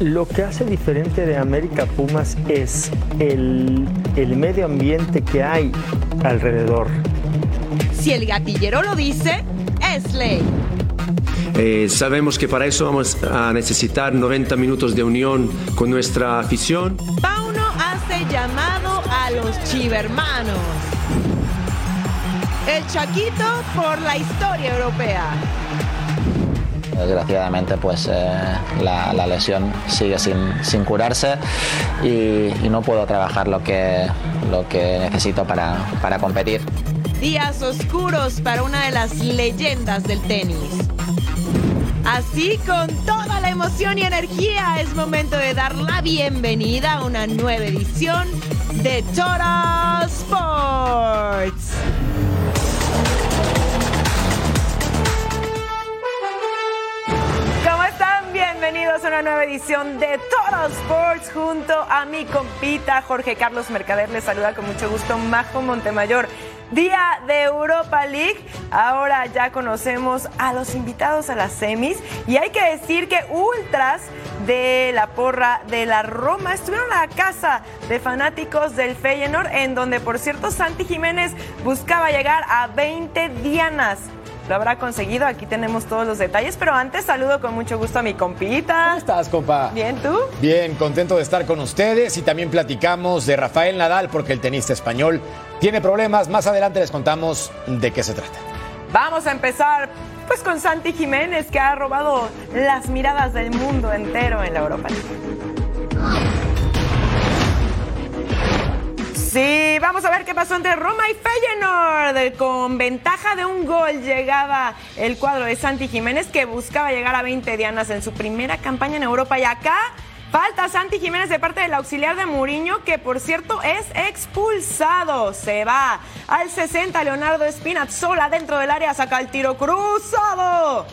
Lo que hace diferente de América Pumas es el, el medio ambiente que hay alrededor. Si el gatillero lo dice, es ley. Eh, sabemos que para eso vamos a necesitar 90 minutos de unión con nuestra afición. Pauno hace llamado a los chivermanos. El Chaquito por la historia europea. Desgraciadamente, pues eh, la, lesión sigue sin, curarse y, y no puedo trabajar lo que, lo que necesito para, para competir. Días oscuros para una de las leyendas del tenis. Así, con toda la emoción y energía, es momento de dar la bienvenida a una nueva edición de Total Sports. Bienvenidos a una nueva edición de Total Sports junto a mi compita Jorge Carlos Mercader. Les saluda con mucho gusto Majo Montemayor. Día de Europa League. Ahora ya conocemos a los invitados a las semis y hay que decir que ultras de la porra de la Roma estuvieron a la casa de fanáticos del Feyenoord en donde por cierto Santi Jiménez buscaba llegar a 20 dianas lo habrá conseguido. Aquí tenemos todos los detalles, pero antes saludo con mucho gusto a mi compita. ¿Cómo estás, compa? Bien, ¿tú? Bien, contento de estar con ustedes y también platicamos de Rafael Nadal porque el tenista español tiene problemas. Más adelante les contamos de qué se trata. Vamos a empezar pues con Santi Jiménez que ha robado las miradas del mundo entero en la Europa Sí, vamos a ver qué pasó entre Roma y Feyenoord. Con ventaja de un gol llegaba el cuadro de Santi Jiménez que buscaba llegar a 20 dianas en su primera campaña en Europa. Y acá falta Santi Jiménez de parte del auxiliar de Mourinho que por cierto es expulsado. Se va al 60 Leonardo Spinazzola dentro del área, saca el tiro cruzado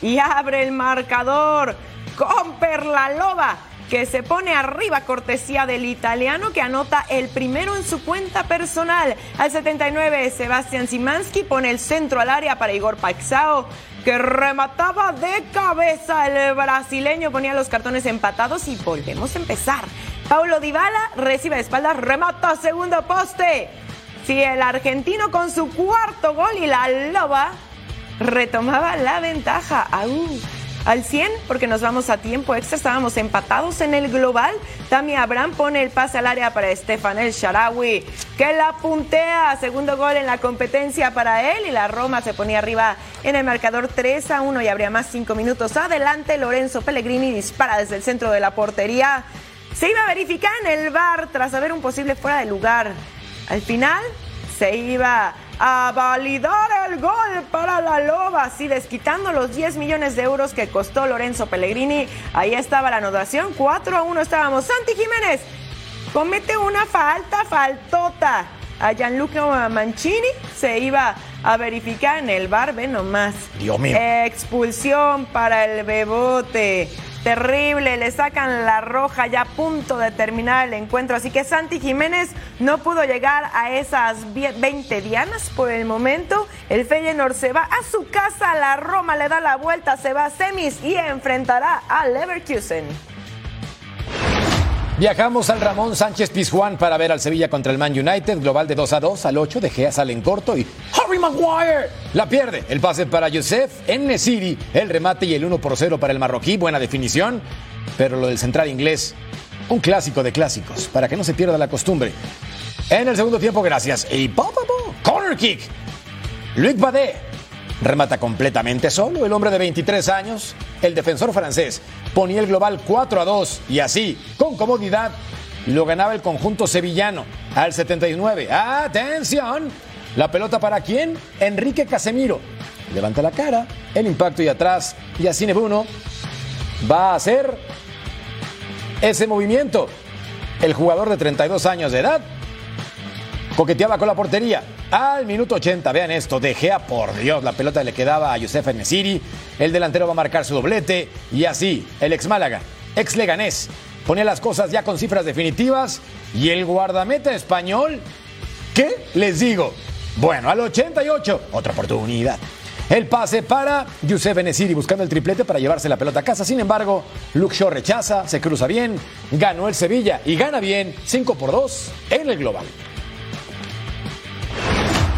y abre el marcador. Comper la loba que se pone arriba cortesía del italiano que anota el primero en su cuenta personal. Al 79, Sebastián Simansky pone el centro al área para Igor Paixao que remataba de cabeza. El brasileño ponía los cartones empatados y volvemos a empezar. Paulo Dybala recibe de espaldas, remata segundo poste. Si el argentino con su cuarto gol y la loba retomaba la ventaja. ¡Au! Al 100 porque nos vamos a tiempo extra. Estábamos empatados en el global. Tami Abraham pone el pase al área para Estefan El Sharawi, que la puntea. Segundo gol en la competencia para él y la Roma se ponía arriba en el marcador 3 a 1 y habría más 5 minutos. Adelante, Lorenzo Pellegrini dispara desde el centro de la portería. Se iba a verificar en el bar tras haber un posible fuera de lugar. Al final se iba a validar el gol para la Loba, así desquitando los 10 millones de euros que costó Lorenzo Pellegrini. Ahí estaba la anotación, 4 a 1 estábamos. Santi Jiménez comete una falta, faltota a Gianluca Mancini, se iba a verificar en el bar, ve nomás. Dios mío. Expulsión para el Bebote. Terrible, le sacan la roja ya a punto de terminar el encuentro. Así que Santi Jiménez no pudo llegar a esas 20 dianas por el momento. El Feyenoord se va a su casa, la Roma le da la vuelta, se va a semis y enfrentará a Leverkusen. Viajamos al Ramón Sánchez Pizjuán para ver al Sevilla contra el Man United, global de 2 a 2 al 8, De Gea sale en corto y Harry Maguire la pierde. El pase para Youssef en Nesiri, el remate y el 1 por 0 para el marroquí, buena definición, pero lo del central inglés, un clásico de clásicos, para que no se pierda la costumbre. En el segundo tiempo, gracias. Y pa, corner kick. Luc Badé remata completamente solo, el hombre de 23 años, el defensor francés, ponía el global 4 a 2 y así, con comodidad, lo ganaba el conjunto sevillano al 79. ¡Atención! ¿La pelota para quién? Enrique Casemiro. Levanta la cara, el impacto y atrás, y así Nebuno va a hacer ese movimiento. El jugador de 32 años de edad coqueteaba con la portería. Al minuto 80, vean esto, De Gea, por Dios, la pelota le quedaba a Youssef Nesiri, el delantero va a marcar su doblete y así, el ex Málaga, ex Leganés, ponía las cosas ya con cifras definitivas y el guardameta español, ¿qué les digo? Bueno, al 88, otra oportunidad. El pase para Yusef Enesiri buscando el triplete para llevarse la pelota a casa. Sin embargo, Luke rechaza, se cruza bien, ganó el Sevilla y gana bien 5 por 2 en el global.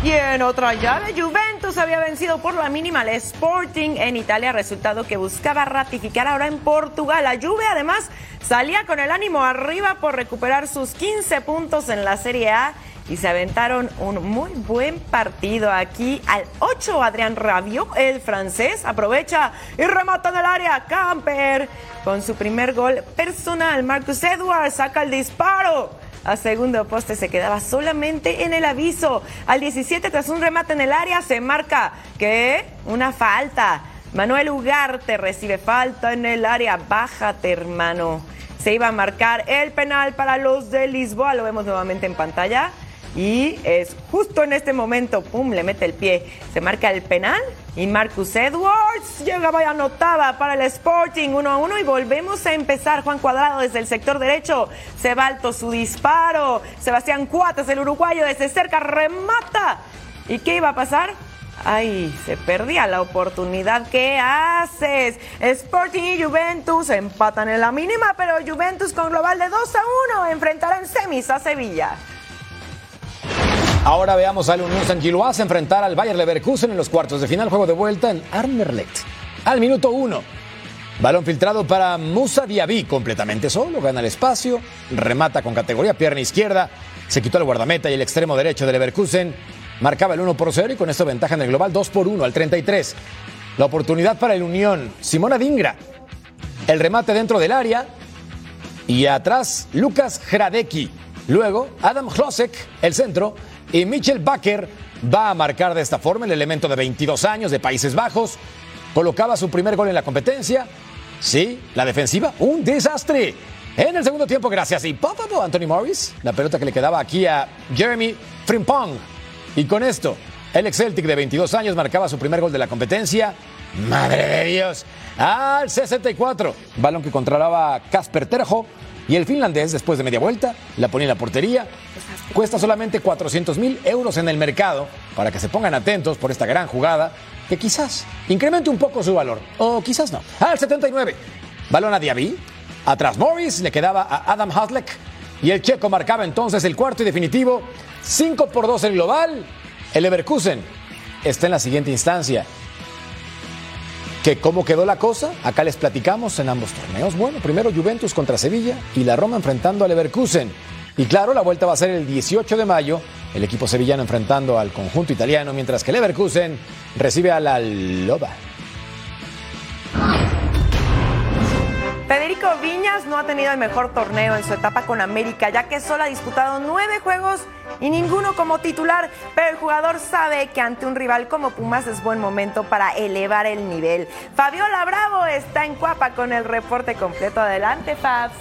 Y en otra llave, Juventus había vencido por la mínima al Sporting en Italia, resultado que buscaba ratificar ahora en Portugal. La Juve además salía con el ánimo arriba por recuperar sus 15 puntos en la Serie A y se aventaron un muy buen partido aquí al 8 Adrián Rabiot, el francés, aprovecha y remata en el área. Camper con su primer gol personal. Marcus Edwards saca el disparo a segundo poste se quedaba solamente en el aviso. Al 17 tras un remate en el área se marca que una falta. Manuel Ugarte recibe falta en el área. Bájate, hermano. Se iba a marcar el penal para los de Lisboa. Lo vemos nuevamente en pantalla. Y es justo en este momento, pum, le mete el pie. Se marca el penal y Marcus Edwards llegaba y anotaba para el Sporting 1 a 1 y volvemos a empezar. Juan Cuadrado desde el sector derecho, se va alto su disparo. Sebastián Cuates, el uruguayo, desde cerca remata. ¿Y qué iba a pasar? Ay, se perdía la oportunidad. ¿Qué haces? Sporting y Juventus empatan en la mínima, pero Juventus con global de 2 a 1 enfrentará en semis a Sevilla. Ahora veamos al Unión San Giloas enfrentar al Bayer Leverkusen en los cuartos de final, juego de vuelta en Armerlecht. Al minuto uno, balón filtrado para Musa Diaby, completamente solo, gana el espacio, remata con categoría pierna izquierda, se quitó el guardameta y el extremo derecho de Leverkusen marcaba el 1 por 0 y con esto ventaja en el global 2 por 1 al 33. La oportunidad para el Unión, Simona Dingra, el remate dentro del área y atrás Lucas Hradecki. Luego Adam Hlosek, el centro, y Mitchell Baker va a marcar de esta forma el elemento de 22 años de Países Bajos. Colocaba su primer gol en la competencia. Sí, la defensiva, un desastre. En el segundo tiempo, gracias. Y pop, Anthony Morris, la pelota que le quedaba aquí a Jeremy Frimpong. Y con esto, el Celtic de 22 años marcaba su primer gol de la competencia. Madre de Dios. Al 64. Balón que controlaba Casper Terjo. Y el finlandés, después de media vuelta, la ponía en la portería. Cuesta solamente 400 mil euros en el mercado para que se pongan atentos por esta gran jugada que quizás incremente un poco su valor. O quizás no. Al 79. Balón a Diaby. Atrás Morris. Le quedaba a Adam Haslek. Y el checo marcaba entonces el cuarto y definitivo. 5 por 2 el global. El Leverkusen está en la siguiente instancia que cómo quedó la cosa, acá les platicamos en ambos torneos. Bueno, primero Juventus contra Sevilla y la Roma enfrentando al Leverkusen. Y claro, la vuelta va a ser el 18 de mayo, el equipo sevillano enfrentando al conjunto italiano, mientras que Leverkusen recibe a la Loba. Federico Viñas no ha tenido el mejor torneo en su etapa con América, ya que solo ha disputado nueve juegos y ninguno como titular, pero el jugador sabe que ante un rival como Pumas es buen momento para elevar el nivel. Fabiola Bravo está en Cuapa con el reporte completo. Adelante, Fabs.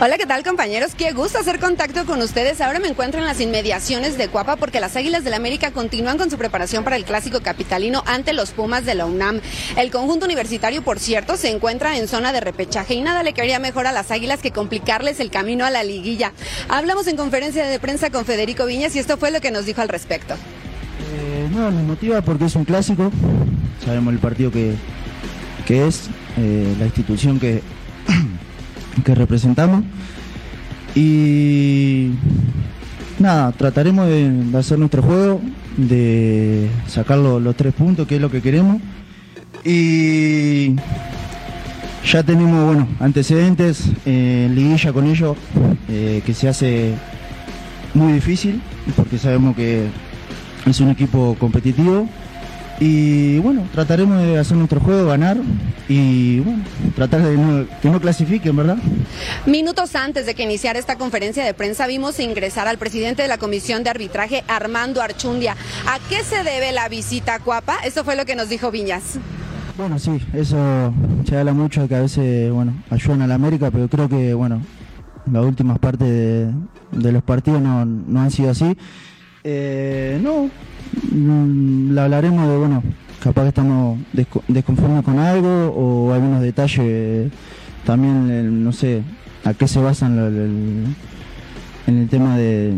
Hola, ¿qué tal compañeros? Qué gusto hacer contacto con ustedes. Ahora me encuentro en las inmediaciones de Cuapa porque las Águilas del la América continúan con su preparación para el clásico capitalino ante los Pumas de la UNAM. El conjunto universitario, por cierto, se encuentra en zona de repechaje y nada le quería mejor a las Águilas que complicarles el camino a la liguilla. Hablamos en conferencia de prensa con Federico Viñas y esto fue lo que nos dijo al respecto. Eh, no, me motiva porque es un clásico, sabemos el partido que, que es, eh, la institución que que representamos. Y nada, trataremos de, hacer nuestro juego, de sacar los, tres puntos, que es lo que queremos. Y ya tenemos bueno, antecedentes eh, liguilla con ellos, eh, que se hace muy difícil, porque sabemos que es un equipo competitivo y bueno, trataremos de hacer nuestro juego, ganar y bueno, tratar de que no clasifiquen, ¿verdad? Minutos antes de que iniciara esta conferencia de prensa vimos ingresar al presidente de la Comisión de Arbitraje, Armando Archundia. ¿A qué se debe la visita a Cuapa? Eso fue lo que nos dijo Viñas. Bueno, sí, eso se habla mucho de que a veces, bueno, ayudan a la América, pero creo que, bueno, las últimas partes de, los partidos no, no han sido así. Eh, no, la hablaremos de, bueno, capaz que estamos desconformes con algo o algunos detalles también, no sé, a qué se basan en el tema de,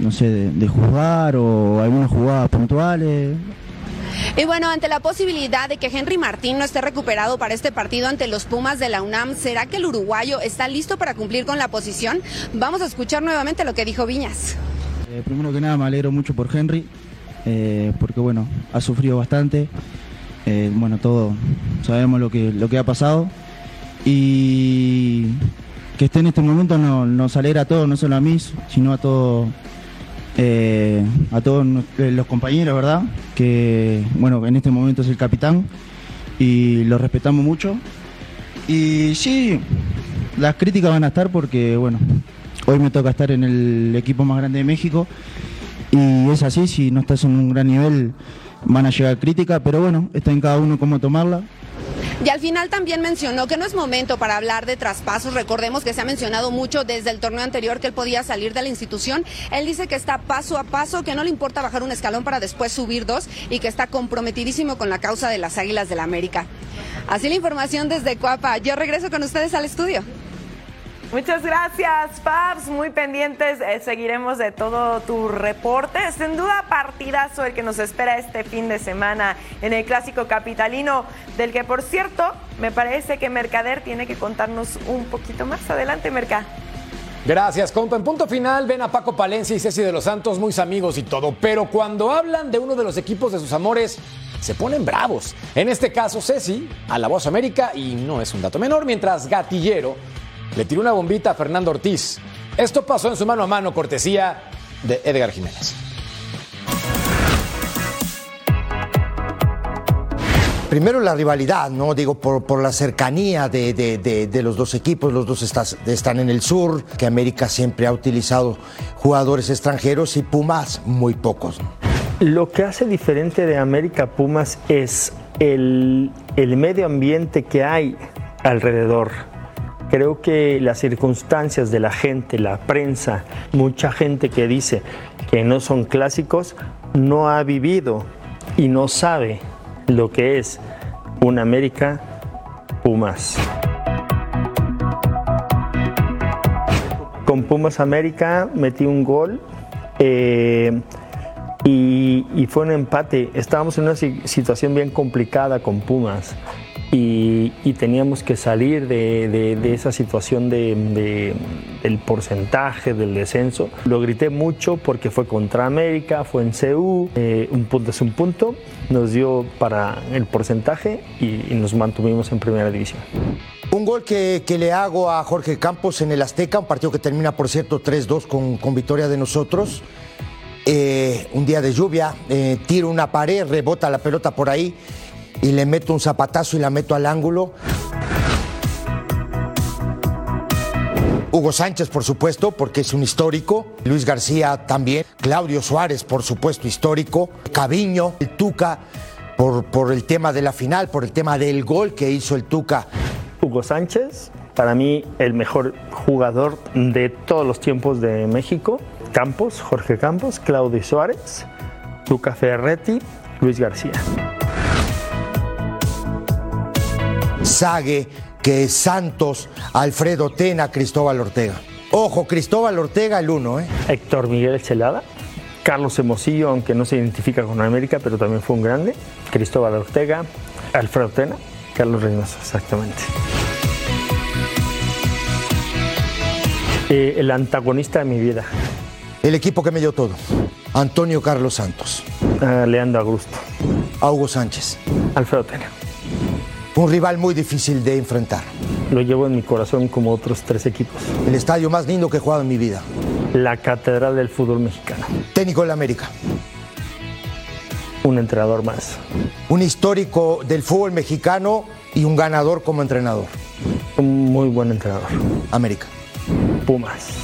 no sé, de, de, juzgar o algunas jugadas puntuales. Y bueno, ante la posibilidad de que Henry Martín no esté recuperado para este partido ante los Pumas de la UNAM, ¿será que el uruguayo está listo para cumplir con la posición? Vamos a escuchar nuevamente lo que dijo Viñas. Eh, primero que nada me alegro mucho por Henry, eh, porque bueno, ha sufrido bastante. Eh, bueno, todos sabemos lo que, lo que ha pasado. Y que esté en este momento no, nos alegra a todos, no solo a mí, sino a todos eh, a todos los compañeros, ¿verdad? Que, bueno, en este momento es el capitán y lo respetamos mucho. Y sí, las críticas van a estar porque, bueno, hoy me toca estar en el equipo más grande de México y es así, si no estás en un gran nivel van a llegar críticas, pero bueno, está en cada uno cómo tomarla. Y al final también mencionó que no es momento para hablar de traspasos. Recordemos que se ha mencionado mucho desde el torneo anterior que él podía salir de la institución. Él dice que está paso a paso, que no le importa bajar un escalón para después subir dos y que está comprometidísimo con la causa de las Águilas del la América. Así la información desde Cuapa. Yo regreso con ustedes al estudio. Muchas gracias, Pabs. Muy pendientes, eh, seguiremos de todo tu reporte. Sin duda, partidazo el que nos espera este fin de semana en el Clásico Capitalino, del que, por cierto, me parece que Mercader tiene que contarnos un poquito más. Adelante, Merca. Gracias, compa. En punto final ven a Paco Palencia y Ceci de los Santos, muy amigos y todo, pero cuando hablan de uno de los equipos de sus amores, se ponen bravos. En este caso, Ceci a la voz América y no es un dato menor, mientras Gatillero le tiró una bombita a Fernando Ortiz. Esto pasó en su mano a mano, cortesía de Edgar Jiménez. Primero la rivalidad, ¿no? Digo, por, por la cercanía de, de, de, de, los dos equipos, los dos estás, están en el sur, que América siempre ha utilizado jugadores extranjeros y Pumas muy pocos. Lo que hace diferente de América Pumas es el, el medio ambiente que hay alrededor. Creo que las circunstancias de la gente, la prensa, mucha gente que dice que no son clásicos, no ha vivido y no sabe lo que es un América Pumas. Con Pumas América metí un gol eh, y, fue un empate. Estábamos en una situación bien complicada con Pumas. Y, y, teníamos que salir de, esa situación de, del porcentaje del descenso. Lo grité mucho porque fue contra América, fue en CU, eh, un punto es un punto, nos dio para el porcentaje y, y nos mantuvimos en primera división. Un gol que, que, le hago a Jorge Campos en el Azteca, un partido que termina, por cierto, 3-2 con, con, victoria de nosotros. Eh, un día de lluvia, eh, tiro una pared, rebota la pelota por ahí y le meto un zapatazo y la meto al ángulo. Hugo Sánchez, por supuesto, porque es un histórico. Luis García también. Claudio Suárez, por supuesto, histórico. Caviño, el Tuca, por, por el tema de la final, por el tema del gol que hizo el Tuca. Hugo Sánchez, para mí el mejor jugador de todos los tiempos de México. Campos, Jorge Campos, Claudio Suárez, Tuca Ferretti, Luis García. Sague, que es Santos, Alfredo Tena, Cristóbal Ortega. Ojo, Cristóbal Ortega el uno, ¿eh? Héctor Miguel Celada, Carlos Hermosillo, aunque no se identifica con América, pero también fue un grande. Cristóbal Ortega, Alfredo Tena, Carlos Reynoso, exactamente. Eh, el antagonista de mi vida. El equipo que me dio todo. Antonio Carlos Santos. Uh, Leandro Augusto. Sánchez. Alfredo Tena. Un rival muy difícil de enfrentar. Lo llevo en mi corazón como otros tres equipos. El estadio más lindo que he jugado en mi vida. La catedral del fútbol mexicano. Técnico de la América. Un entrenador más. Un histórico del fútbol mexicano y un ganador como entrenador. Un muy buen entrenador. América. Pumas.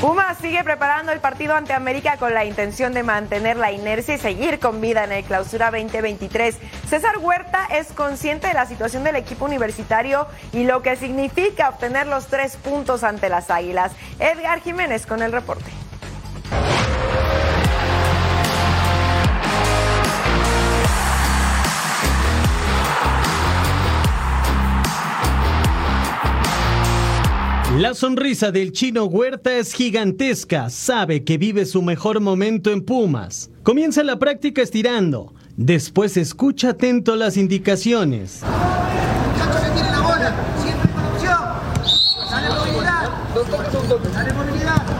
Pumas sigue preparando el partido ante América con la intención de mantener la inercia y seguir con vida en el clausura 2023. César Huerta es consciente de la situación del equipo universitario y lo que significa obtener los tres puntos ante las Águilas. Edgar Jiménez con el reporte. La sonrisa del chino Huerta es gigantesca, sabe que vive su mejor momento en Pumas. Comienza la práctica estirando, después escucha atento las indicaciones.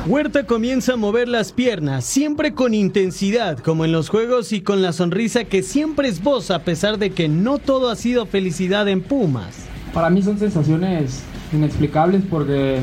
Huerta comienza a mover las piernas, siempre con intensidad, como en los juegos y con la sonrisa que siempre esboza a pesar de que no todo ha sido felicidad en Pumas. Para mí son sensaciones inexplicables porque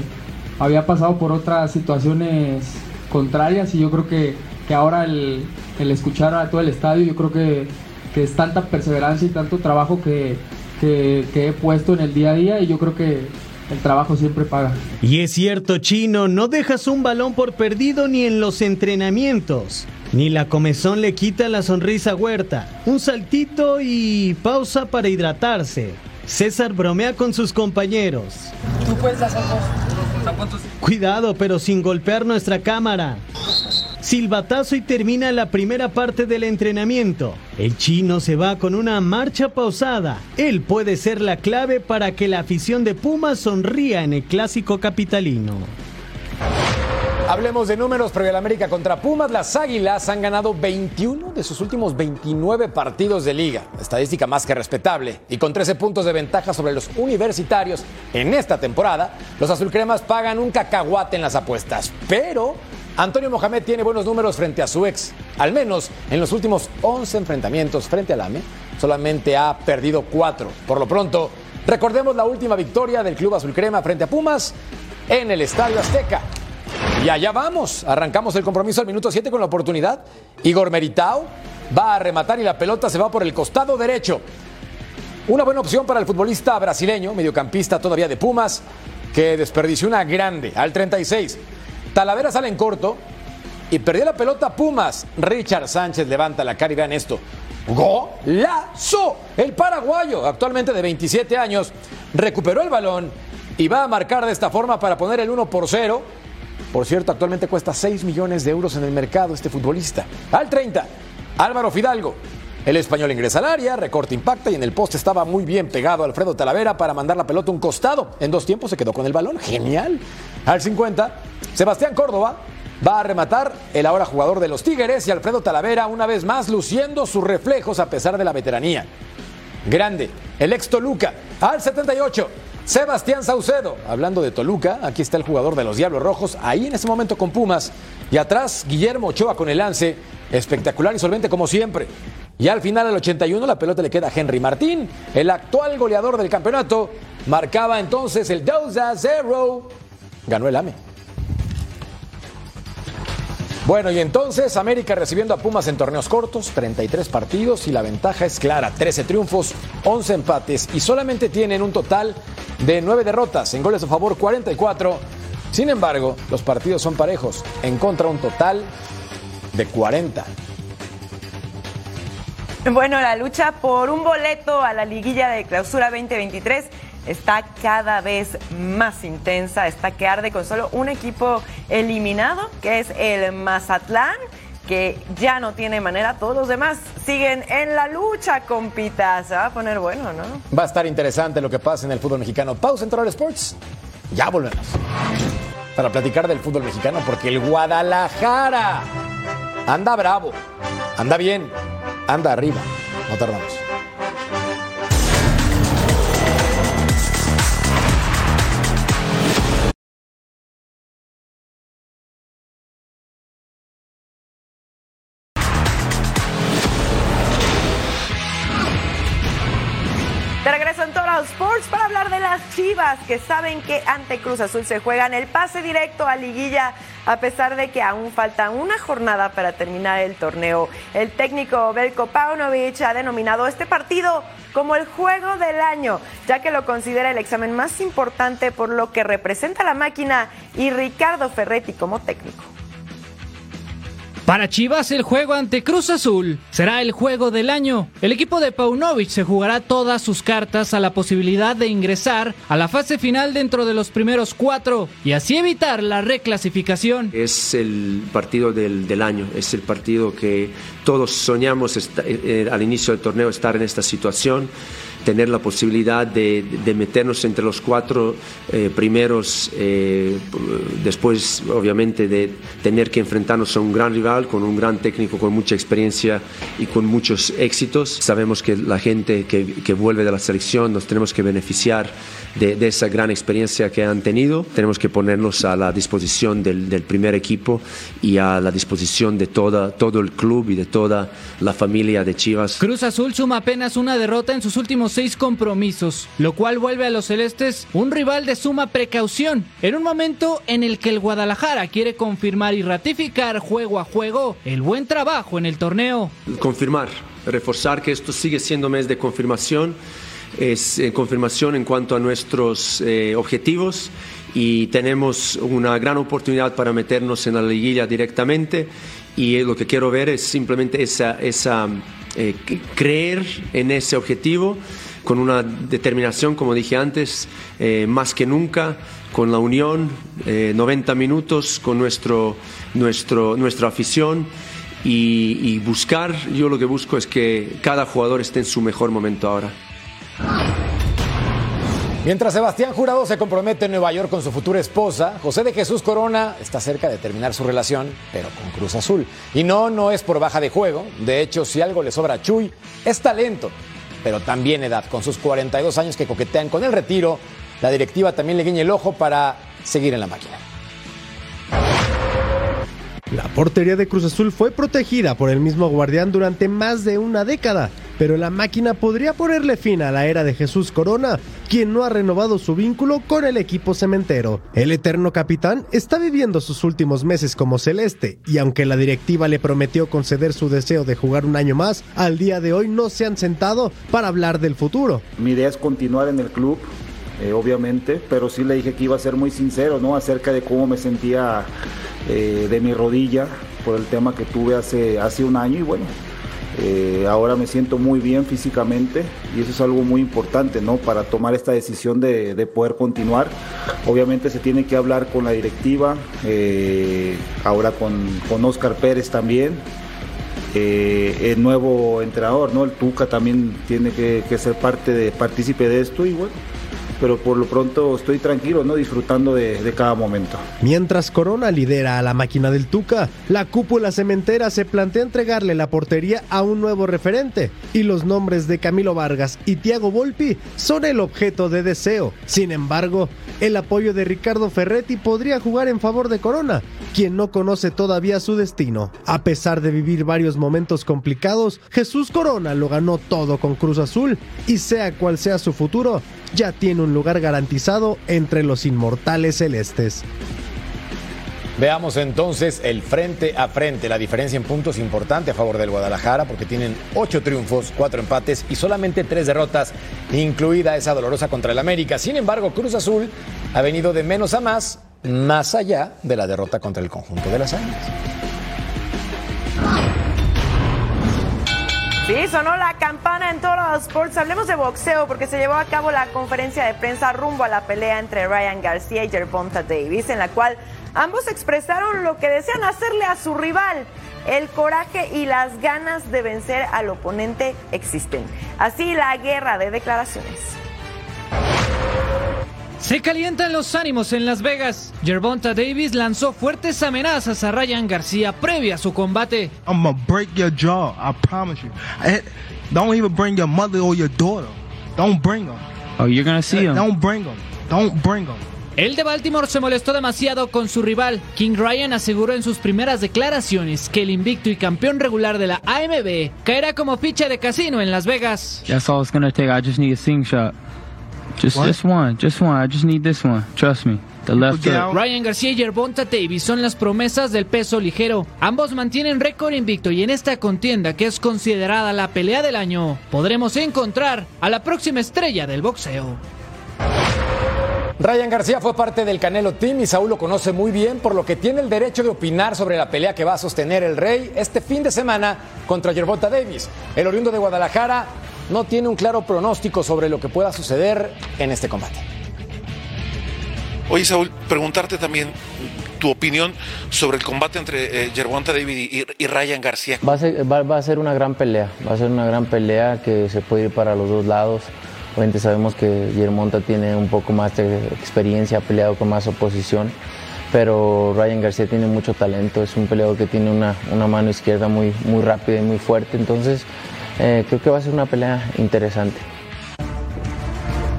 había pasado por otras situaciones contrarias y yo creo que, que ahora el, el, escuchar a todo el estadio, yo creo que, que es tanta perseverancia y tanto trabajo que, que, que he puesto en el día a día y yo creo que el trabajo siempre paga. Y es cierto, Chino, no dejas un balón por perdido ni en los entrenamientos. Ni la comezón le quita la sonrisa a Huerta. Un saltito y pausa para hidratarse. César bromea con sus compañeros. Tú puedes hacer dos. Cuidado, pero sin golpear nuestra cámara. Silbatazo y termina la primera parte del entrenamiento. El chino se va con una marcha pausada. Él puede ser la clave para que la afición de Pumas sonría en el clásico capitalino. Hablemos de números previo al América contra Pumas. Las Águilas han ganado 21 de sus últimos 29 partidos de liga. Estadística más que respetable. Y con 13 puntos de ventaja sobre los universitarios en esta temporada, los azulcremas pagan un cacahuate en las apuestas. Pero Antonio Mohamed tiene buenos números frente a su ex. Al menos en los últimos 11 enfrentamientos frente al AME, solamente ha perdido 4. Por lo pronto, recordemos la última victoria del Club Azulcrema frente a Pumas en el Estadio Azteca. Y allá vamos. Arrancamos el compromiso al minuto 7 con la oportunidad. Igor Meritao va a rematar y la pelota se va por el costado derecho. Una buena opción para el futbolista brasileño, mediocampista todavía de Pumas, que desperdició una grande al 36. Talavera sale en corto y perdió la pelota Pumas. Richard Sánchez levanta la cara y vean esto. ¡Golazo! El paraguayo, actualmente de 27 años, recuperó el balón y va a marcar de esta forma para poner el 1 por 0. Por cierto, actualmente cuesta 6 millones de euros en el mercado este futbolista. Al 30, Álvaro Fidalgo. El español ingresa al área, recorte impacta y en el poste estaba muy bien pegado Alfredo Talavera para mandar la pelota un costado. En dos tiempos se quedó con el balón. Genial. Al 50, Sebastián Córdoba va a rematar el ahora jugador de los Tigres y Alfredo Talavera una vez más luciendo sus reflejos a pesar de la veteranía. Grande, el ex Toluca. Al 78, Sebastián Saucedo, hablando de Toluca, aquí está el jugador de los Diablos Rojos, ahí en ese momento con Pumas. Y atrás, Guillermo Ochoa con el lance, espectacular y solvente como siempre. Y al final, al 81, la pelota le queda a Henry Martín, el actual goleador del campeonato. Marcaba entonces el 2 a 0. Ganó el AME. Bueno, y entonces América recibiendo a Pumas en torneos cortos, 33 partidos y la ventaja es clara, 13 triunfos, 11 empates y solamente tienen un total de 9 derrotas, en goles a favor 44. Sin embargo, los partidos son parejos, en contra un total de 40. Bueno, la lucha por un boleto a la liguilla de clausura 2023 está cada vez más intensa, está que arde con solo un equipo eliminado, que es el Mazatlán que ya no tiene manera, todos los demás siguen en la lucha, compita. Se va a poner bueno, ¿no? Va a estar interesante lo que pasa en el fútbol mexicano. Pausa en Total Sports. Ya volvemos. Para platicar del fútbol mexicano, porque el Guadalajara anda bravo, anda bien, anda arriba. No tardamos. Que saben que ante Cruz Azul se juegan el pase directo a liguilla a pesar de que aún falta una jornada para terminar el torneo. El técnico Belko Paunovic ha denominado este partido como el juego del año, ya que lo considera el examen más importante por lo que representa la máquina y Ricardo Ferretti como técnico. Para Chivas el juego ante Cruz Azul será el juego del año. El equipo de Paunovic se jugará todas sus cartas a la posibilidad de ingresar a la fase final dentro de los primeros cuatro y así evitar la reclasificación. Es el partido del, del año, es el partido que todos soñamos esta- eh, al inicio del torneo estar en esta situación. Tener la posibilidad de, de meternos entre los cuatro eh, primeros, eh, después obviamente de tener que enfrentarnos a un gran rival, con un gran técnico, con mucha experiencia y con muchos éxitos. Sabemos que la gente que, que vuelve de la selección nos tenemos que beneficiar de, de, esa gran experiencia que han tenido. Tenemos que ponernos a la disposición del, del primer equipo y a la disposición de toda, todo el club y de toda la familia de Chivas. Cruz Azul suma apenas una derrota en sus últimos seis compromisos, lo cual vuelve a los celestes un rival de suma precaución, en un momento en el que el Guadalajara quiere confirmar y ratificar juego a juego el buen trabajo en el torneo. Confirmar, reforzar que esto sigue siendo mes de confirmación es eh, confirmación en cuanto a nuestros eh, objetivos y tenemos una gran oportunidad para meternos en la liguilla directamente y lo que quiero ver es simplemente esa, esa eh, creer en ese objetivo con una determinación, como dije antes, más que nunca, con la unión, eh, 90 minutos con nuestro, nuestro, nuestra afición y buscar, yo lo que busco es que cada jugador esté en su mejor momento ahora. Mientras Sebastián Jurado se compromete en Nueva York con su futura esposa, José de Jesús Corona está cerca de terminar su relación, pero con Cruz Azul. Y no, no es por baja de juego. De hecho, si algo le sobra a Chuy, es talento, pero también edad. Con sus 42 años que coquetean con el retiro, la directiva también le guiña el ojo para seguir en la máquina. La portería de Cruz Azul fue protegida por el mismo guardián durante más de una década, pero la máquina podría ponerle fin a la era de Jesús Corona, quien no ha renovado su vínculo con el equipo cementero. El eterno capitán está viviendo sus últimos meses como celeste, y aunque la directiva le prometió conceder su deseo de jugar un año más, al día de hoy no se han sentado para hablar del futuro. Mi idea es continuar en el club, eh, obviamente, pero sí le dije que iba a ser muy sincero, ¿no? Acerca de cómo me sentía eh, de mi rodilla por el tema que tuve hace, hace un año y bueno, eh, ahora me siento muy bien físicamente y eso es algo muy importante, ¿no? Para tomar esta decisión de, de poder continuar. Obviamente se tiene que hablar con la directiva, eh, ahora con, con Oscar Pérez también, eh, el nuevo entrenador, ¿no? El Tuca también tiene que, que, ser parte de, partícipe de esto y bueno, pero por lo pronto estoy tranquilo, ¿no? Disfrutando de, de, cada momento. Mientras Corona lidera a la máquina del Tuca, la cúpula cementera se plantea entregarle la portería a un nuevo referente y los nombres de Camilo Vargas y Tiago Volpi son el objeto de deseo. Sin embargo, el apoyo de Ricardo Ferretti podría jugar en favor de Corona, quien no conoce todavía su destino. A pesar de vivir varios momentos complicados, Jesús Corona lo ganó todo con Cruz Azul y sea cual sea su futuro, ya tiene un lugar garantizado entre los inmortales celestes. Veamos entonces el frente a frente. La diferencia en puntos importante a favor del Guadalajara porque tienen ocho triunfos, cuatro empates y solamente tres derrotas, incluida esa dolorosa contra el América. Sin embargo, Cruz Azul ha venido de menos a más, más allá de la derrota contra el conjunto de las Águilas. Sí, sonó la campana en todos los sports. Hablemos de boxeo porque se llevó a cabo la conferencia de prensa rumbo a la pelea entre Ryan García y Gervonta Davis, en la cual ambos expresaron lo que desean hacerle a su rival. El coraje y las ganas de vencer al oponente existen. Así la guerra de declaraciones. Se calientan los ánimos en Las Vegas. Gervonta Davis lanzó fuertes amenazas a Ryan García previa a su combate. I'm gonna break your jaw, I promise you. I, don't even bring your mother or your daughter. Don't bring them. Oh, you're gonna see them. Don't bring them. Don't bring them. El de Baltimore se molestó demasiado con su rival. King Ryan aseguró en sus primeras declaraciones que el invicto y campeón regular de la AMB caerá como ficha de casino en Las Vegas. That's all it's gonna take. I just need a sing shot. Just What? this one, just one. I just need this one. Trust me. The left. Ryan García y Gervonta Davis son las promesas del peso ligero. Ambos mantienen récord invicto y en esta contienda, que es considerada la pelea del año, podremos encontrar a la próxima estrella del boxeo. Ryan García fue parte del Canelo Team y Saúl lo conoce muy bien, por lo que tiene el derecho de opinar sobre la pelea que va a sostener el Rey este fin de semana contra Gervonta Davis. El oriundo de Guadalajara no tiene un claro pronóstico sobre lo que pueda suceder en este combate. Oye, Saúl, preguntarte también tu opinión sobre el combate entre eh, Gervonta David y, y Ryan García. Va a, ser, va, va a, ser, una gran pelea, va a ser una gran pelea que se puede ir para los dos lados. Obviamente sabemos que Yermonta tiene un poco más de experiencia, ha peleado con más oposición, pero Ryan García tiene mucho talento, es un peleador que tiene una, una mano izquierda muy, muy rápida y muy fuerte, entonces eh, creo que va a ser una pelea interesante.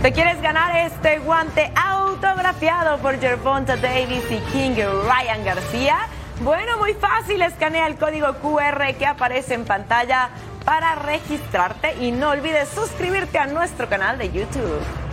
¿Te quieres ganar este guante autografiado por Gervonta Davis y King Ryan García? Bueno, muy fácil, escanea el código QR que aparece en pantalla para registrarte y no olvides suscribirte a nuestro canal de YouTube.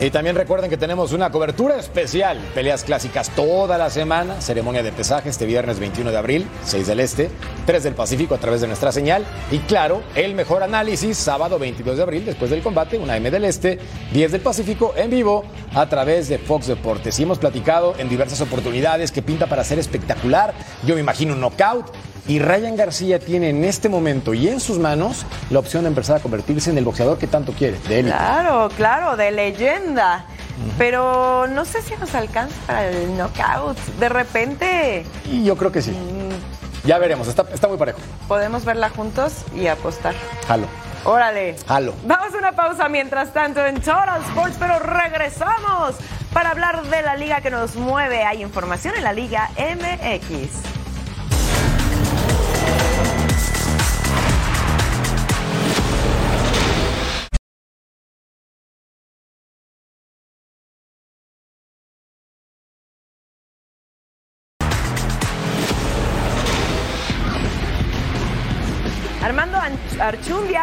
Y también recuerden que tenemos una cobertura especial, peleas clásicas toda la semana, ceremonia de pesaje este viernes 21 de abril, 6 del Este, 3 del Pacífico a través de nuestra señal y claro, el mejor análisis sábado 22 de abril después del combate, 1 M del Este, 10 del Pacífico en vivo a través de Fox Deportes. Y hemos platicado en diversas oportunidades que pinta para ser espectacular, yo me imagino un knockout y Ryan García tiene en este momento y en sus manos la opción de empezar a convertirse en el boxeador que tanto quiere, de élite. Claro, claro, de leyenda. Pero no sé si nos alcanza para el knockout. De repente. Y yo creo que sí. Ya veremos, está, está muy parejo. Podemos verla juntos y apostar. Jalo. Órale. Jalo. Vamos a una pausa mientras tanto en Total Sports, pero regresamos para hablar de la liga que nos mueve. Hay información en la Liga MX.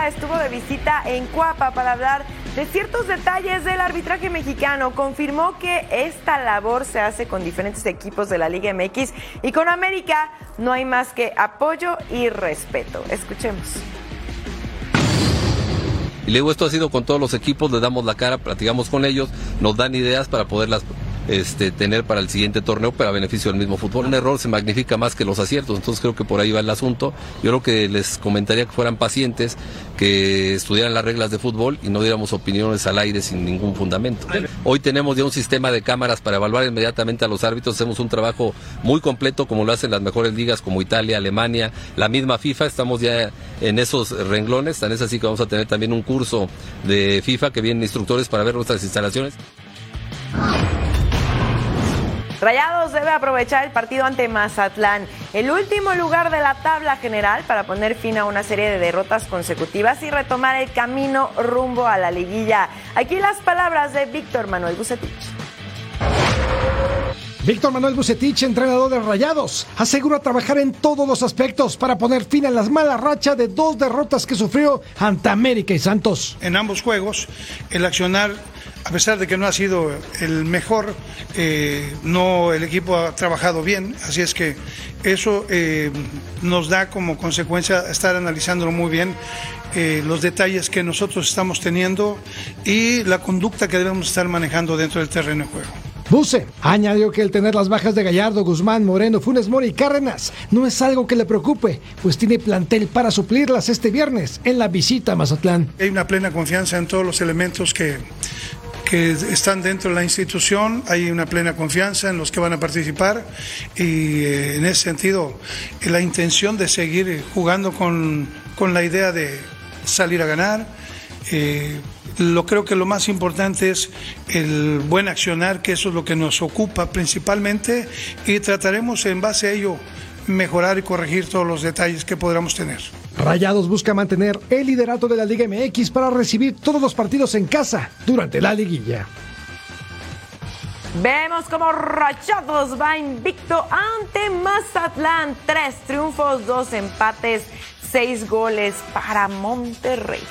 Estuvo de visita en Cuapa para hablar de ciertos detalles del arbitraje mexicano. Confirmó que esta labor se hace con diferentes equipos de la Liga MX y con América no hay más que apoyo y respeto. Escuchemos. Y luego esto ha sido con todos los equipos, les damos la cara, platicamos con ellos, nos dan ideas para poderlas este, tener para el siguiente torneo, pero a beneficio del mismo fútbol. Un error se magnifica más que los aciertos, entonces creo que por ahí va el asunto. Yo creo que les comentaría que fueran pacientes, que estudiaran las reglas de fútbol y no diéramos opiniones al aire sin ningún fundamento. Hoy tenemos ya un sistema de cámaras para evaluar inmediatamente a los árbitros, hacemos un trabajo muy completo como lo hacen las mejores ligas como Italia, Alemania, la misma FIFA, estamos ya en esos renglones, tan es así que vamos a tener también un curso de FIFA que vienen instructores para ver nuestras instalaciones. Rayados debe aprovechar el partido ante Mazatlán, el último lugar de la tabla general, para poner fin a una serie de derrotas consecutivas y retomar el camino rumbo a la liguilla. Aquí las palabras de Víctor Manuel Bucetich. Víctor Manuel Bucetich, entrenador de Rayados, asegura trabajar en todos los aspectos para poner fin a las malas rachas de dos derrotas que sufrió ante América y Santos. En ambos juegos, el accionar a pesar de que no ha sido el mejor, eh, no el equipo ha trabajado bien, así es que eso eh, nos da como consecuencia estar analizándolo muy bien eh, los detalles que nosotros estamos teniendo y la conducta que debemos estar manejando dentro del terreno de juego. Buse añadió que el tener las bajas de Gallardo, Guzmán, Moreno, Funes Mori y Cárdenas no es algo que le preocupe, pues tiene plantel para suplirlas este viernes en la visita a Mazatlán. Hay una plena confianza en todos los elementos que, que están dentro de la institución, hay una plena confianza en los que van a participar y eh, en ese sentido la intención de seguir jugando con, con la idea de salir a ganar. Eh, lo creo que lo más importante es el buen accionar, que eso es lo que nos ocupa principalmente, y trataremos en base a ello mejorar y corregir todos los detalles que podamos tener. Rayados busca mantener el liderato de la Liga MX para recibir todos los partidos en casa durante la liguilla. Vemos como Rayados va invicto ante Mazatlán. Tres triunfos, dos empates, seis goles para Monterrey.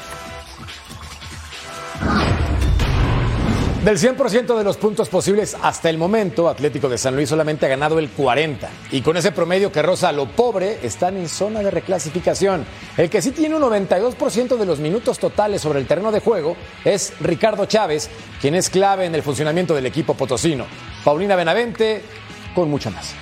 Del 100% de los puntos posibles hasta el momento, Atlético de San Luis solamente ha ganado el 40. Y con ese promedio que roza a lo pobre, están en zona de reclasificación. El que sí tiene un 92% de los minutos totales sobre el terreno de juego es Ricardo Chávez, quien es clave en el funcionamiento del equipo potosino. Paulina Benavente, con mucho más.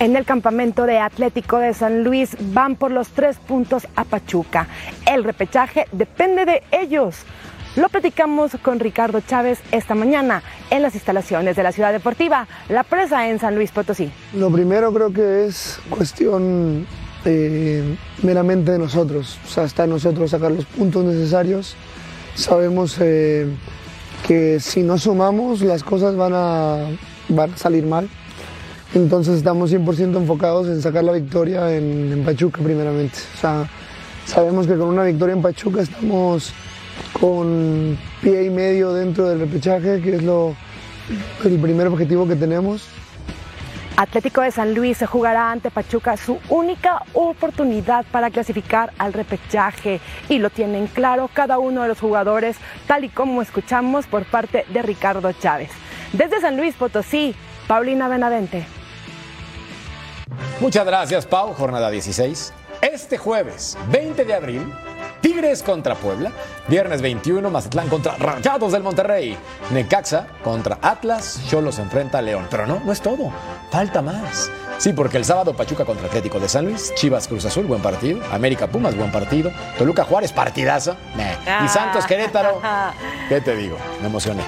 En el campamento de Atlético de San Luis van por los tres puntos a Pachuca. El repechaje depende de ellos. Lo platicamos con Ricardo Chávez esta mañana en las instalaciones de la Ciudad Deportiva, La Presa en San Luis Potosí. Lo primero creo que es cuestión meramente de nosotros. O sea, está en nosotros sacar los puntos necesarios. Sabemos eh, que si no sumamos las cosas van a, van a salir mal. Entonces estamos 100% enfocados en sacar la victoria en, en Pachuca primeramente. O sea, sabemos que con una victoria en Pachuca estamos con pie y medio dentro del repechaje, que es lo, el primer objetivo que tenemos. Atlético de San Luis se jugará ante Pachuca su única oportunidad para clasificar al repechaje y lo tienen claro cada uno de los jugadores, tal y como escuchamos por parte de Ricardo Chávez. Desde San Luis Potosí, Paulina Benavente. Muchas gracias, Pau. Jornada 16. Este jueves, 20 de abril, Tigres contra Puebla. Viernes 21, Mazatlán contra Rayados del Monterrey. Necaxa contra Atlas. Cholos enfrenta a León. Pero no, no es todo. Falta más. Sí, porque el sábado Pachuca contra Atlético de San Luis. Chivas Cruz Azul, buen partido. América Pumas, buen partido. Toluca Juárez, partidazo. Nah. Y Santos Querétaro. ¿Qué te digo? Me emocioné.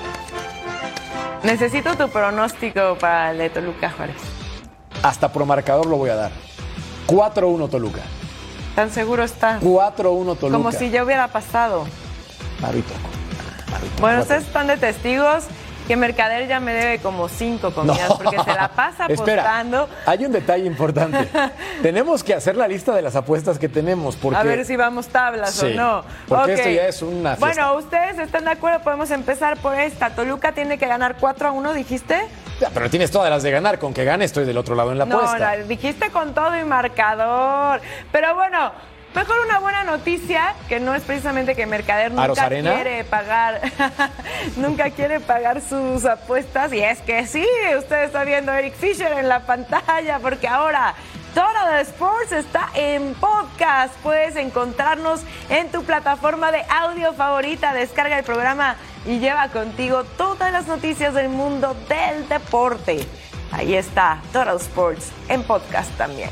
Necesito tu pronóstico para el de Toluca Juárez. Hasta pro marcador lo voy a dar. 4-1 Toluca. Tan seguro está. 4-1 Toluca. Como si ya hubiera pasado. Marito. Bueno, ustedes están de testigos que Mercader ya me debe como cinco comidas No. porque se la pasa Espera, apostando. hay un detalle importante. tenemos que hacer la lista de las apuestas que tenemos porque A ver si vamos tablas Sí, o no. porque Ok. esto ya es una fiesta. Bueno, ustedes están de acuerdo, podemos empezar por esta. Toluca tiene que ganar 4 a 1, dijiste. Ya, pero tienes todas las de ganar. Con que gane estoy del otro lado en la no, apuesta. la dijiste con todo y marcador. Pero bueno, mejor una buena noticia, que no es precisamente que Mercader ¿Aros nunca quiere pagar, nunca quiere pagar sus apuestas. Y es que sí, usted está viendo a Eric Fisher en la pantalla, porque ahora Total de Sports está en podcast. Puedes encontrarnos en tu plataforma de audio favorita. Descarga el programa y lleva contigo todas las noticias del mundo del deporte. Ahí está Total Sports en podcast también.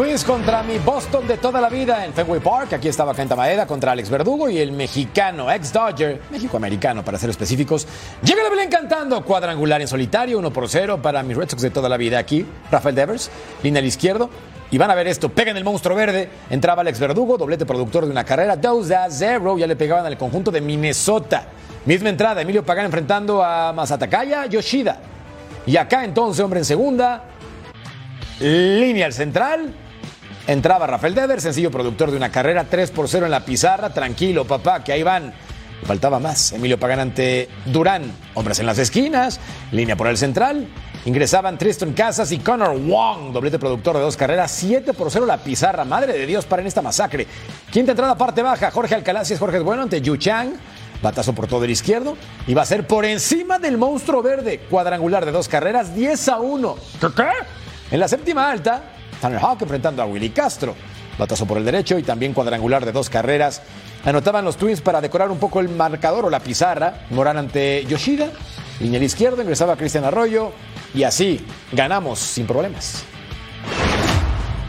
Twins contra mi Boston de toda la vida en Fenway Park. Aquí estaba Kenta Maeda contra Alex Verdugo y el mexicano ex Dodger, México-americano para ser específicos. Llega el Belén cantando cuadrangular en solitario, 1 por 0 para mis Red Sox de toda la vida. Aquí, Rafael Devers, línea al izquierdo. Y van a ver esto, pegan el monstruo verde. Entraba Alex Verdugo, doblete productor de una carrera, 2 a 0. Ya le pegaban al conjunto de Minnesota. Misma entrada, Emilio Pagán enfrentando a Masatakaya Yoshida. Y acá entonces, hombre en segunda, Línea al central. Entraba Rafael Dever, sencillo productor de una carrera, 3 por 0 en la pizarra. Tranquilo, papá, que ahí van. Faltaba más. Emilio Pagán ante Durán. Hombres en las esquinas. Línea por el central. Ingresaban Tristan Casas y Connor Wong, doblete productor de dos carreras, 7 por 0 la pizarra. Madre de Dios, para en esta masacre. Quinta entrada, parte baja. Jorge Alcalá, si es Jorge es bueno ante Yu Chang. Batazo por todo el izquierdo. Y va a ser por encima del monstruo verde. Cuadrangular de dos carreras, 10 a 1. ¿Qué? qué? En la séptima alta, Tanner Hawk enfrentando a Willy Castro. Batazo por el derecho y también cuadrangular de dos carreras. Anotaban los Twins para decorar un poco el marcador o la pizarra. Morán ante Yoshida. Línea al izquierdo, ingresaba Cristian Arroyo. Y así ganamos sin problemas.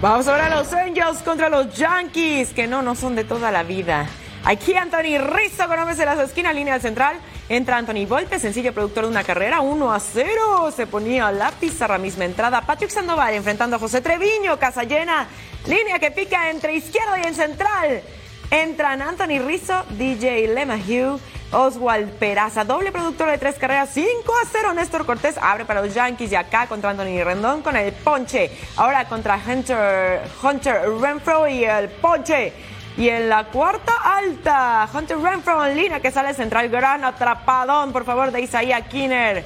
Vamos ahora a los Angels contra los Yankees, que no, no son de toda la vida. Aquí Anthony Rizzo con hombres en las esquinas, línea al central. Entra Anthony Volpe, sencillo productor de una carrera, 1 a 0. Se ponía la pizarra, misma entrada. Patrick Sandoval enfrentando a José Treviño, casa llena. Línea que pica entre izquierda y en central. Entran Anthony Rizzo, DJ LeMahieu, Oswald Peraza, doble productor de tres carreras, 5 a 0. Néstor Cortés abre para los Yankees y acá contra Anthony Rendón con el ponche. Ahora contra Hunter, Hunter Renfro y el ponche. Y en la cuarta alta, Hunter Renfro en línea que sale central, gran atrapadón, por favor, de Isaiah Kinner.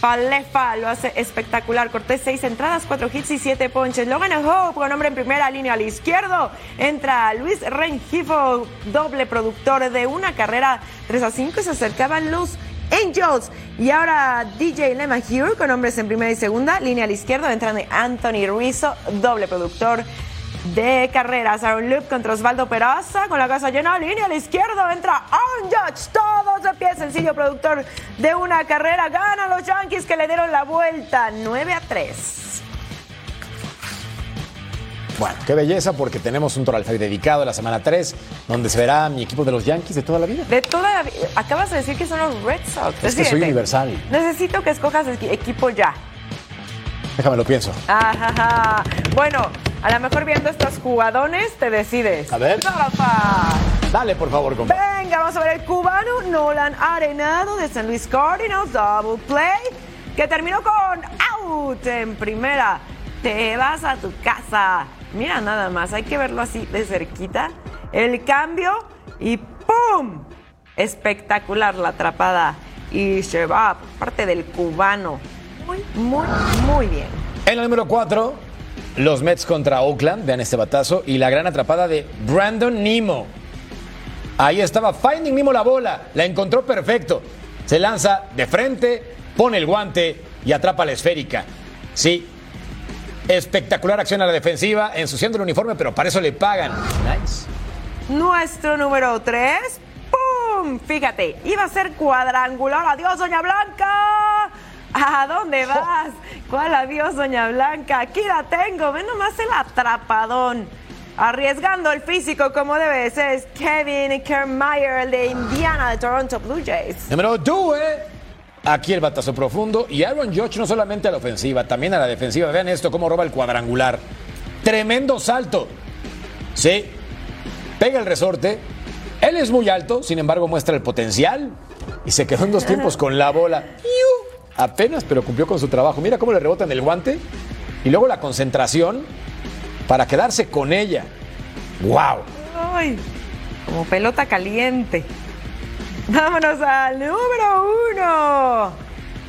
Palefa lo hace espectacular. Cortés seis entradas, cuatro hits y siete ponches. Logan Hope con hombre en primera línea al izquierdo. Entra Luis Rengifo, doble productor de una carrera 3 a 5 y se acercaban los Angels. Y ahora DJ LeMahieu con hombres en primera y segunda. Línea al izquierdo. Entran Anthony Rizzo, doble productor de carreras. Aaron Loop contra Osvaldo Peraza con la casa llena. Línea a la izquierda. Entra Aaron Judge. Todos de pie. Sencillo productor de una carrera. Ganan los Yankees que le dieron la vuelta. 9 a 3. Bueno, qué belleza porque tenemos un Toral dedicado a la semana 3, donde se verá mi equipo de los Yankees de toda la vida. De toda la vi- Acabas de decir que son los Red Sox. Es que soy universal. Necesito que escojas equi- equipo ya. Déjame lo pienso. Ajaja. Bueno, a lo mejor viendo estos jugadones te decides. A ver. Rafa. Dale, por favor, compa. Venga, vamos a ver el cubano Nolan Arenado de San Luis Cardinals, double play, que terminó con out en primera. Te vas a tu casa. Mira nada más, hay que verlo así de cerquita. El cambio y ¡pum! Espectacular la atrapada. Y se va por parte del cubano. Muy, muy, muy bien. En la número 4, los Mets contra Oakland. Vean este batazo. Y la gran atrapada de Brandon Nemo. Ahí estaba Finding Nemo la bola. La encontró perfecto. Se lanza de frente, pone el guante y atrapa la esférica. Sí. Espectacular acción a la defensiva, ensuciando el uniforme, pero para eso le pagan. Nice. Nuestro número 3. ¡Pum! Fíjate, iba a ser cuadrangular. Adiós, Doña Blanca. ¿A dónde vas? ¿Cuál adiós, Doña Blanca? Aquí la tengo. Ve nomás el atrapadón. Arriesgando el físico como debe ser. Es Kevin Kiermaier, el de Indiana, de Toronto Blue Jays. Número 2, Aquí el batazo profundo y Aaron Judge no solamente a la ofensiva, también a la defensiva. Vean esto, cómo roba el cuadrangular. Tremendo salto. Sí, pega el resorte. Él es muy alto, sin embargo muestra el potencial y se quedó en dos tiempos con la bola. Apenas, pero cumplió con su trabajo. Mira cómo le rebota en el guante y luego la concentración para quedarse con ella. ¡Wow! Como pelota caliente. Vámonos al número uno.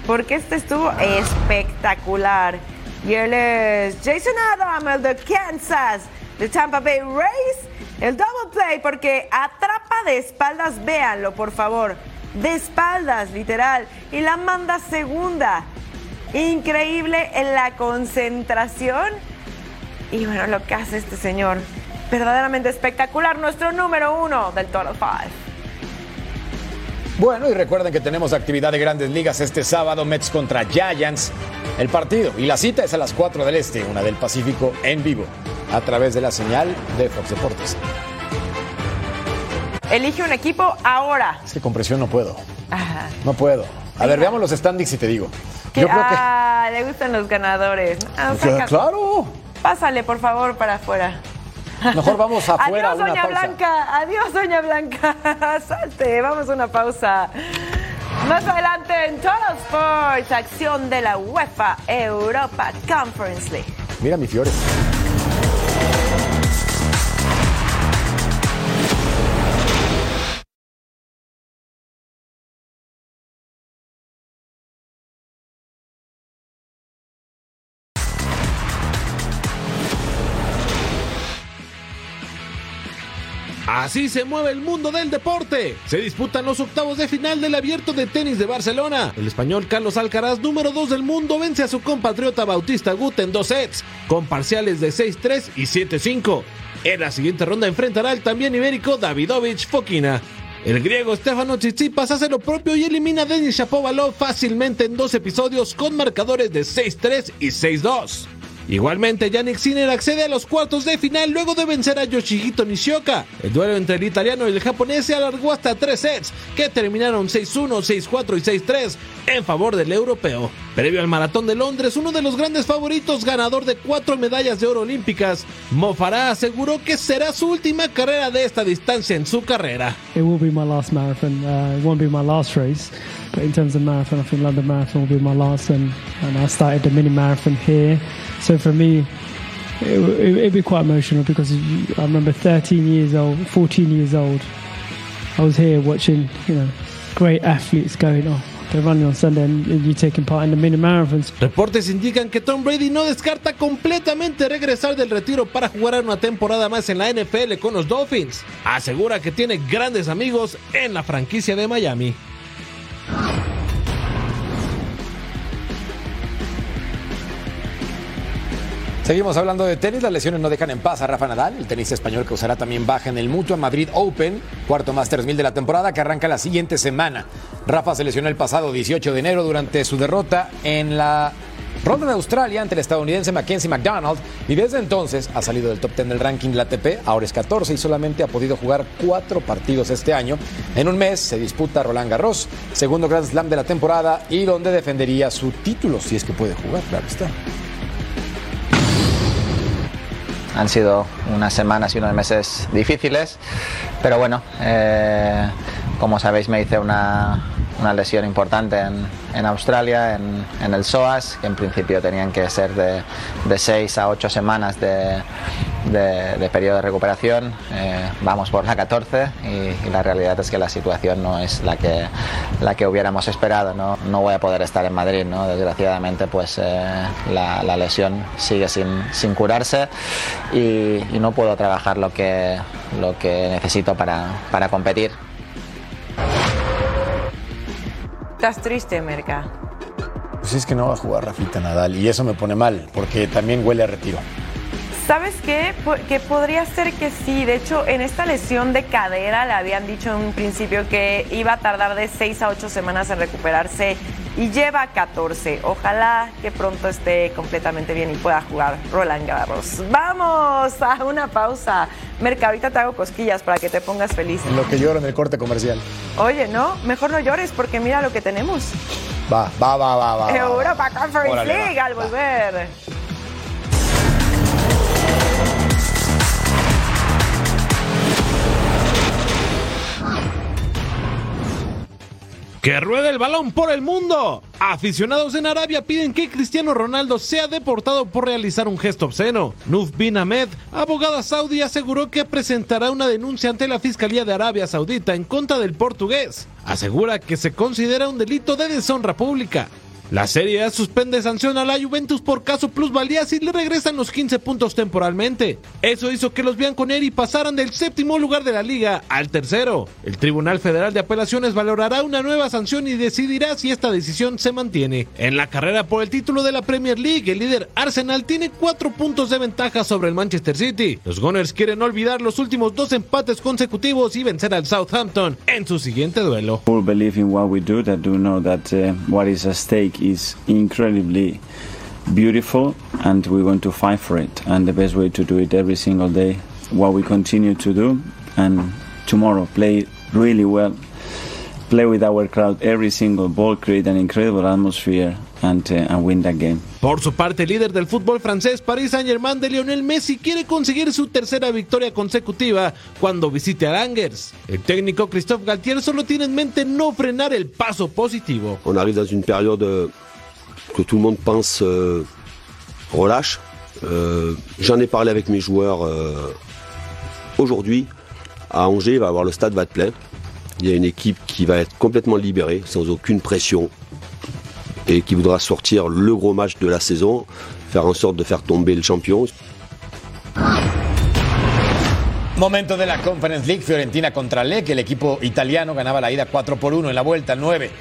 Porque este estuvo espectacular. Y él es Jason Adam, el de Kansas, de Tampa Bay Rays. El double play, porque atrapa de espaldas, véanlo por favor. De espaldas, literal. Y la manda segunda. Increíble en la concentración. Y bueno, lo que hace este señor. Verdaderamente espectacular. Nuestro número uno del Total Five. Bueno, y recuerden que tenemos actividad de grandes ligas este sábado, Mets contra Giants. El partido y la cita es a las 4 del Este, una del Pacífico en vivo, a través de la señal de Fox Deportes. Elige un equipo ahora. Es que con presión no puedo, Ajá. no puedo. A ver, veamos los standings y te digo. Yo creo que... Ah, le gustan los ganadores. Ah, Claro, saca- claro. Pásale, por favor, para afuera. Mejor vamos afuera a Adiós, una doña pausa. Blanca. Adiós, doña Blanca. Salte, vamos a una pausa. Más adelante en Total Sports, acción de la UEFA Europa Conference League. Mira mi Fiore. Así se mueve el mundo del deporte. Se disputan los octavos de final del abierto de tenis de Barcelona. El español Carlos Alcaraz, número 2 del mundo, vence a su compatriota Bautista Gut en dos sets, con parciales de 6-3 y 7-5. En la siguiente ronda enfrentará al también ibérico Davidovich Fokina. El griego Stefano Tsitsipas hace lo propio y elimina a Denis Shapovalov fácilmente en dos episodios con marcadores de 6-3 y 6-2. Igualmente, Yannick Sinner accede a los cuartos de final luego de vencer a Yoshihito Nishioka. El duelo entre el italiano y el japonés se alargó hasta tres sets, que terminaron 6-1, 6-4 y 6-3 en favor del europeo. Previo al Maratón de Londres, uno de los grandes favoritos, ganador de cuatro medallas de oro olímpicas, Mo Farah aseguró que será su última carrera de esta distancia en su carrera. It will be my last marathon. Uh, it won't be my last race, but in terms of marathon, I think London Marathon will be my last. And, and I started the mini marathon here, so for me, it, it, it'd be quite emotional because I remember 13 years old, 14 years old. I was here watching, you know, great athletes going, on. Reportes indican que Tom Brady no descarta completamente regresar del retiro para jugar una temporada más en la NFL con los Dolphins. Asegura que tiene grandes amigos en la franquicia de Miami. Seguimos hablando de tenis, las lesiones no dejan en paz a Rafa Nadal, el tenista español que usará también baja en el Mutua Madrid Open, cuarto Masters 1000 de la temporada que arranca la siguiente semana. Rafa se lesionó el pasado 18 de enero durante su derrota en la Ronda en Australia ante el estadounidense Mackenzie McDonald y desde entonces ha salido del top 10 del ranking de la ATP, ahora es 14 y solamente ha podido jugar cuatro partidos este año. En un mes se disputa Roland Garros, segundo Grand Slam de la temporada y donde defendería su título si es que puede jugar, claro está. Han sido unas semanas y unos meses difíciles, pero bueno, eh, como sabéis me hice una, una lesión importante en, en Australia, en, en, el SOAS, que en principio tenían que ser de, de 6 a 8 semanas de, de, periodo de recuperación. Eh, vamos por la 14 y, la realidad es que la situación no es la que, la que hubiéramos esperado. No, no voy a poder estar en Madrid, ¿no? desgraciadamente pues eh, la, la, lesión sigue sin, sin curarse y, y, no puedo trabajar lo que, lo que necesito para, para competir. ¿Estás triste, Merca? Pues es que no va a jugar Rafita Nadal y eso me pone mal porque también huele a retiro. ¿Sabes qué? Que podría ser que sí. De hecho, en esta lesión de cadera le habían dicho en un principio que iba a tardar de 6 a 8 semanas en recuperarse y lleva 14. Ojalá que pronto esté completamente bien y pueda jugar Roland Garros. Vamos a una pausa. Merca, ahorita te hago cosquillas para que te pongas feliz. En lo que lloro en el corte comercial. Oye, no, mejor no llores porque mira lo que tenemos. Va, va, va, va, va. Europa Conference League al va. Que ruede el balón por el mundo. Aficionados en Arabia piden que Cristiano Ronaldo sea deportado por realizar un gesto obsceno. Nuf bin Ahmed, abogada saudí, aseguró que presentará una denuncia ante la Fiscalía de Arabia Saudita en contra del portugués. Asegura que se considera un delito de deshonra pública. La Serie A suspende sanción a la Juventus por caso plusvalías y le regresan los 15 puntos temporalmente. Eso hizo que los bianconeri pasaran del séptimo lugar de la liga al tercero. El Tribunal Federal de Apelaciones valorará una nueva sanción y decidirá si esta decisión se mantiene. En la carrera por el título de la Premier League, el líder Arsenal tiene cuatro puntos de ventaja sobre el Manchester City. Los Gunners quieren olvidar los últimos dos empates consecutivos y vencer al Southampton en su siguiente duelo. Is incredibly beautiful and we want to fight for it. And the best way to do it every single day, what we continue to do, and tomorrow play really well, play with our crowd every single ball, create an incredible atmosphere, and, uh, and win that game. Por su parte, el líder del fútbol francés, Paris Saint-Germain de Lionel Messi, quiere conseguir su tercera victoria consecutiva cuando visite a Angers. El técnico Christophe Galtier solo tiene en mente no frenar el paso positivo. On arrive dans une période euh, que tout le monde pense euh, relâche. Euh, J'en ai parlé avec mes joueurs euh, aujourd'hui. À Angers, il va y avoir le stade va être plein. Il y a une équipe qui va être complètement libérée, sans aucune pression, et qui voudra sortir le gros match de la saison, faire en sorte de faire tomber le champion. Momento de la Conference League, Fiorentina contra Lec, el equipo italiano ganaba la ida 4 por 1 en la vuelta al 9.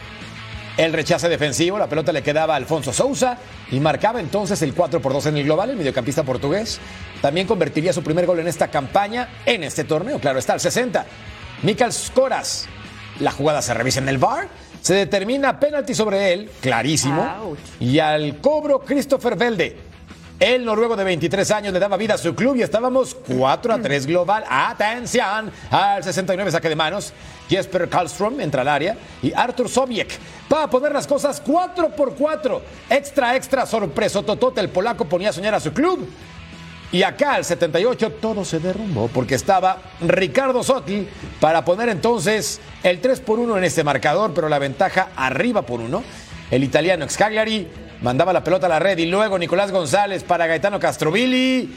El rechace defensivo, la pelota le quedaba a Alfonso Sousa y marcaba entonces el 4 por 2 en el global, el mediocampista portugués. También convertiría su primer gol en esta campaña, en este torneo, claro está, al 60. Mikel Skoras, la jugada se revisa en el VAR, se determina penalti sobre él, clarísimo, y al cobro Christopher Velde. El noruego de 23 años le daba vida a su club y estábamos 4 a 3 global. Atención al 69 saque de manos. Jesper Karlström entra al área y Artur Sobiek para poner las cosas 4 por 4. Extra, extra, sorpreso. Totote, el polaco ponía a soñar a su club. Y acá al 78 todo se derrumbó porque estaba Ricardo Sotti para poner entonces el 3 por 1 en este marcador, pero la ventaja arriba por 1. El italiano ex Cagliari mandaba la pelota a la red y luego Nicolás González para Gaetano Castrovilli.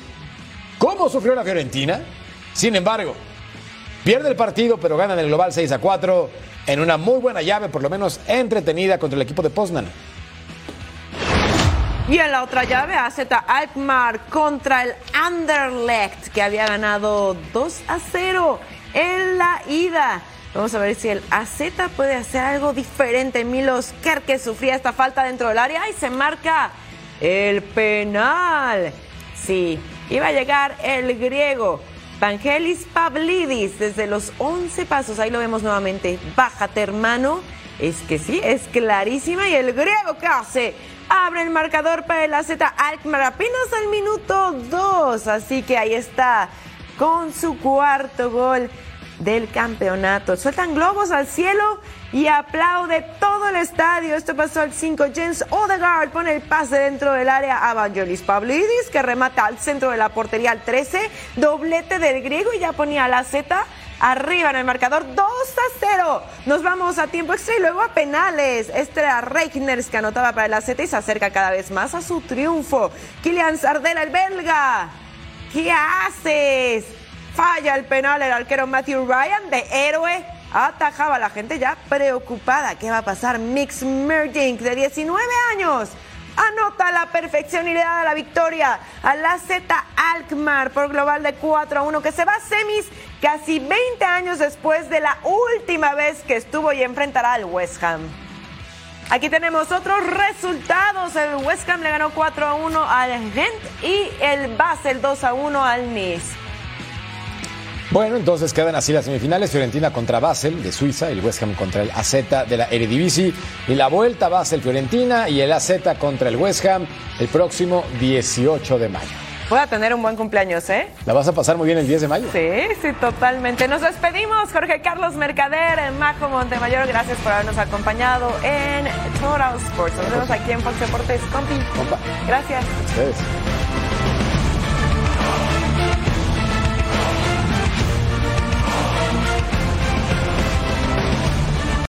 ¿Cómo sufrió la Fiorentina? Sin embargo, pierde el partido, pero gana en el global 6 a 4 en una muy buena llave, por lo menos entretenida contra el equipo de Poznan. Y en la otra llave, AZ Alkmaar contra el Anderlecht, que había ganado 2 a 0 en la ida. Vamos a ver si el AZ puede hacer algo diferente. Milos Kerke sufría esta falta dentro del área y se marca el penal. Sí, iba a llegar el griego. Vangelis Pavlidis desde los 11 pasos. Ahí lo vemos nuevamente. Bájate, hermano. Es que sí, es clarísima. Y el griego que hace abre el marcador para el AZ Alkmaar apenas al minuto 2. Así que ahí está con su cuarto gol del campeonato. Sueltan globos al cielo y aplaude todo el estadio. Esto pasó al 5. James Odegaard pone el pase dentro del área a Vangelis Pavlidis, que remata al centro de la portería al 13. Doblete del griego y ya ponía la Z arriba en el marcador 2 a 0. Nos vamos a tiempo extra y luego a penales. Este era Reichners que anotaba para la Z y se acerca cada vez más a su triunfo. Kylian Sardela, el belga. ¿Qué haces? Falla el penal el arquero Matthew Ryan de héroe. Atajaba a la gente ya preocupada. ¿Qué va a pasar? Mix Merdink de 19 años anota la perfección y le da la victoria a la Z Alkmaar por global de 4 a 1 que se va a semis casi 20 años después de la última vez que estuvo y enfrentará al West Ham. Aquí tenemos otros resultados. El West Ham le ganó 4 a 1 al Gent y el Basel 2 a 1 al Nice. Bueno, entonces quedan así las semifinales, Fiorentina contra Basel de Suiza, el West Ham contra el AZ de la Eredivisie y la vuelta Basel-Fiorentina y el AZ contra el West Ham el próximo 18 de mayo. Voy a tener un buen cumpleaños, ¿eh? ¿La vas a pasar muy bien el 10 de mayo? Sí, sí, totalmente. Nos despedimos, Jorge Carlos Mercader, Majo Montemayor, gracias por habernos acompañado en Total Sports. Nos vemos aquí en Fox Deportes. Compi. Gracias. Ustedes.